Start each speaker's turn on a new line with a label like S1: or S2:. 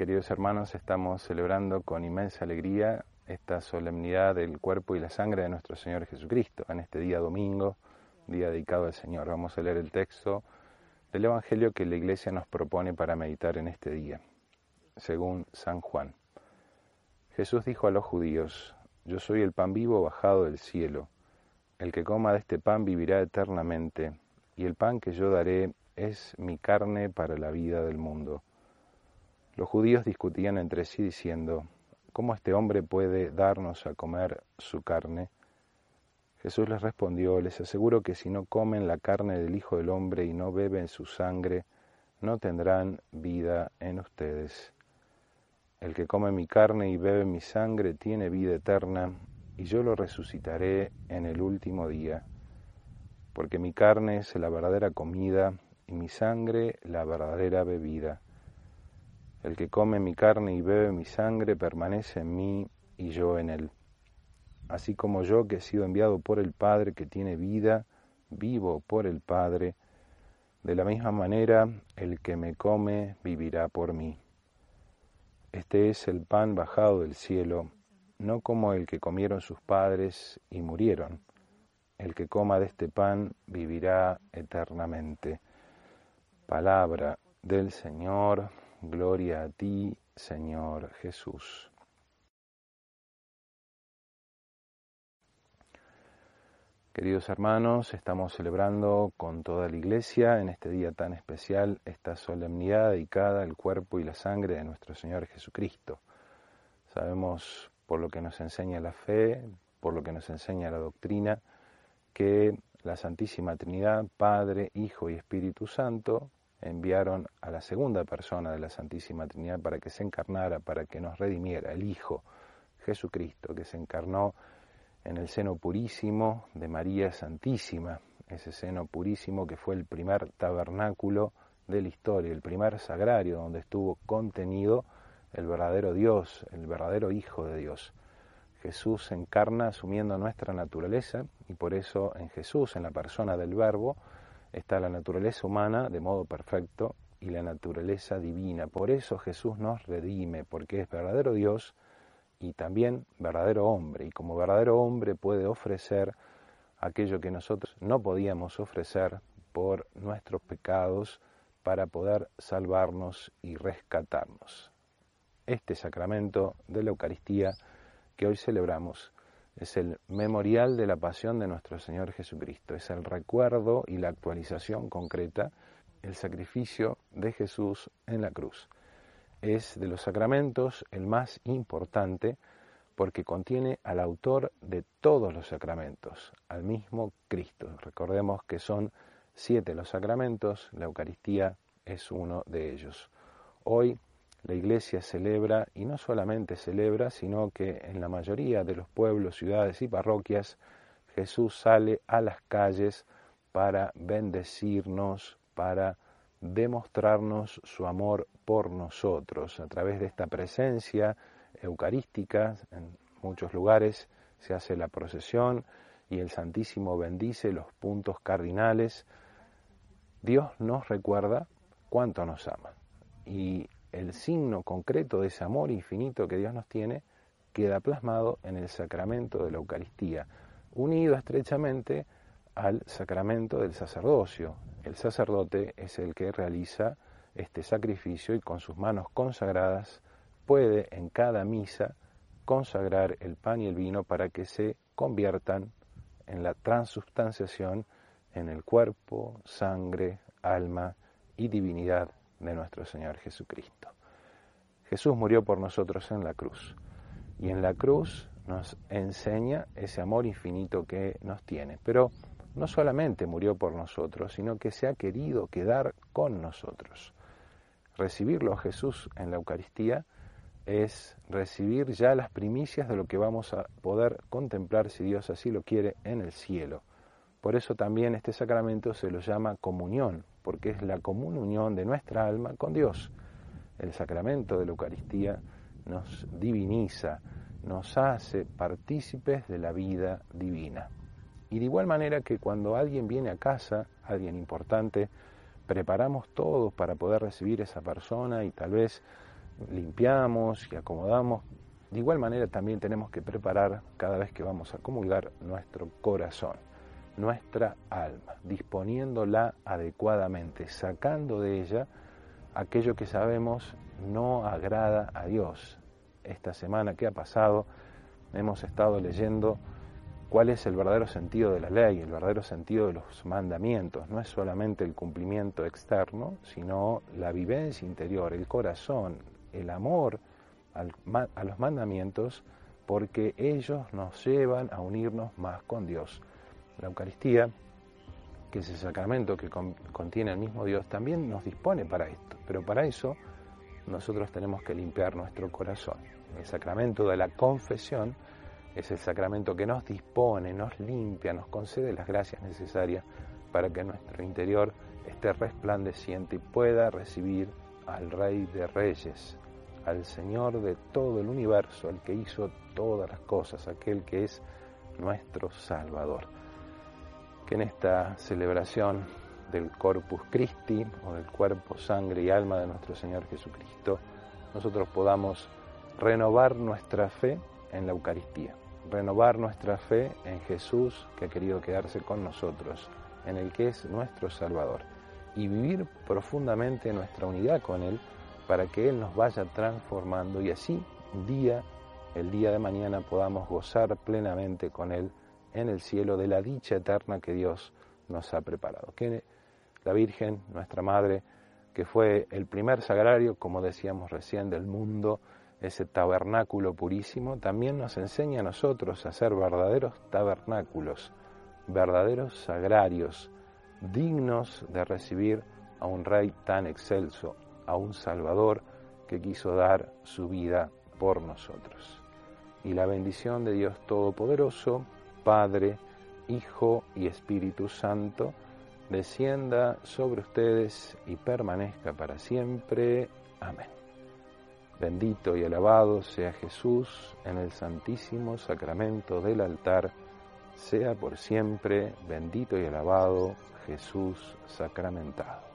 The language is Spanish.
S1: Queridos hermanos, estamos celebrando con inmensa alegría esta solemnidad del cuerpo y la sangre de nuestro Señor Jesucristo en este día domingo, día dedicado al Señor. Vamos a leer el texto del Evangelio que la Iglesia nos propone para meditar en este día, según San Juan. Jesús dijo a los judíos, Yo soy el pan vivo bajado del cielo. El que coma de este pan vivirá eternamente, y el pan que yo daré es mi carne para la vida del mundo. Los judíos discutían entre sí diciendo, ¿cómo este hombre puede darnos a comer su carne? Jesús les respondió, les aseguro que si no comen la carne del Hijo del Hombre y no beben su sangre, no tendrán vida en ustedes. El que come mi carne y bebe mi sangre tiene vida eterna, y yo lo resucitaré en el último día, porque mi carne es la verdadera comida y mi sangre la verdadera bebida. El que come mi carne y bebe mi sangre permanece en mí y yo en él. Así como yo que he sido enviado por el Padre que tiene vida, vivo por el Padre, de la misma manera el que me come vivirá por mí. Este es el pan bajado del cielo, no como el que comieron sus padres y murieron. El que coma de este pan vivirá eternamente. Palabra del Señor. Gloria a ti, Señor Jesús. Queridos hermanos, estamos celebrando con toda la Iglesia en este día tan especial esta solemnidad dedicada al cuerpo y la sangre de nuestro Señor Jesucristo. Sabemos por lo que nos enseña la fe, por lo que nos enseña la doctrina, que la Santísima Trinidad, Padre, Hijo y Espíritu Santo, enviaron a la segunda persona de la Santísima Trinidad para que se encarnara, para que nos redimiera, el Hijo Jesucristo, que se encarnó en el seno purísimo de María Santísima, ese seno purísimo que fue el primer tabernáculo de la historia, el primer sagrario donde estuvo contenido el verdadero Dios, el verdadero Hijo de Dios. Jesús se encarna asumiendo nuestra naturaleza y por eso en Jesús, en la persona del Verbo, está la naturaleza humana de modo perfecto y la naturaleza divina. Por eso Jesús nos redime, porque es verdadero Dios y también verdadero hombre. Y como verdadero hombre puede ofrecer aquello que nosotros no podíamos ofrecer por nuestros pecados para poder salvarnos y rescatarnos. Este sacramento de la Eucaristía que hoy celebramos es el memorial de la pasión de nuestro Señor Jesucristo, es el recuerdo y la actualización concreta, el sacrificio de Jesús en la cruz. Es de los sacramentos el más importante porque contiene al autor de todos los sacramentos, al mismo Cristo. Recordemos que son siete los sacramentos, la Eucaristía es uno de ellos. Hoy la iglesia celebra, y no solamente celebra, sino que en la mayoría de los pueblos, ciudades y parroquias, Jesús sale a las calles para bendecirnos, para demostrarnos su amor por nosotros. A través de esta presencia eucarística, en muchos lugares se hace la procesión y el Santísimo bendice los puntos cardinales. Dios nos recuerda cuánto nos ama. Y el signo concreto de ese amor infinito que Dios nos tiene queda plasmado en el sacramento de la Eucaristía, unido estrechamente al sacramento del sacerdocio. El sacerdote es el que realiza este sacrificio y con sus manos consagradas puede en cada misa consagrar el pan y el vino para que se conviertan en la transubstanciación en el cuerpo, sangre, alma y divinidad de nuestro Señor Jesucristo. Jesús murió por nosotros en la cruz y en la cruz nos enseña ese amor infinito que nos tiene. Pero no solamente murió por nosotros, sino que se ha querido quedar con nosotros. Recibirlo a Jesús en la Eucaristía es recibir ya las primicias de lo que vamos a poder contemplar, si Dios así lo quiere, en el cielo. Por eso también este sacramento se lo llama comunión, porque es la común unión de nuestra alma con Dios. El sacramento de la Eucaristía nos diviniza, nos hace partícipes de la vida divina. Y de igual manera que cuando alguien viene a casa, alguien importante, preparamos todos para poder recibir a esa persona y tal vez limpiamos y acomodamos, de igual manera también tenemos que preparar cada vez que vamos a comulgar nuestro corazón, nuestra alma, disponiéndola adecuadamente, sacando de ella aquello que sabemos no agrada a Dios. Esta semana que ha pasado hemos estado leyendo cuál es el verdadero sentido de la ley, el verdadero sentido de los mandamientos. No es solamente el cumplimiento externo, sino la vivencia interior, el corazón, el amor a los mandamientos, porque ellos nos llevan a unirnos más con Dios. La Eucaristía, que es el sacramento que contiene el mismo Dios, también nos dispone para esto, pero para eso nosotros tenemos que limpiar nuestro corazón. El sacramento de la confesión es el sacramento que nos dispone, nos limpia, nos concede las gracias necesarias para que nuestro interior esté resplandeciente y pueda recibir al Rey de Reyes, al Señor de todo el universo, al que hizo todas las cosas, aquel que es nuestro Salvador. Que en esta celebración del Corpus Christi o del cuerpo, sangre y alma de nuestro Señor Jesucristo, nosotros podamos renovar nuestra fe en la Eucaristía, renovar nuestra fe en Jesús que ha querido quedarse con nosotros, en el que es nuestro Salvador, y vivir profundamente nuestra unidad con Él para que Él nos vaya transformando y así día, el día de mañana podamos gozar plenamente con Él en el cielo de la dicha eterna que Dios nos ha preparado. Que la Virgen, nuestra Madre, que fue el primer sagrario, como decíamos recién, del mundo, ese tabernáculo purísimo, también nos enseña a nosotros a ser verdaderos tabernáculos, verdaderos sagrarios, dignos de recibir a un Rey tan excelso, a un Salvador que quiso dar su vida por nosotros. Y la bendición de Dios Todopoderoso, Padre, Hijo y Espíritu Santo, descienda sobre ustedes y permanezca para siempre. Amén. Bendito y alabado sea Jesús en el santísimo sacramento del altar, sea por siempre bendito y alabado Jesús sacramentado.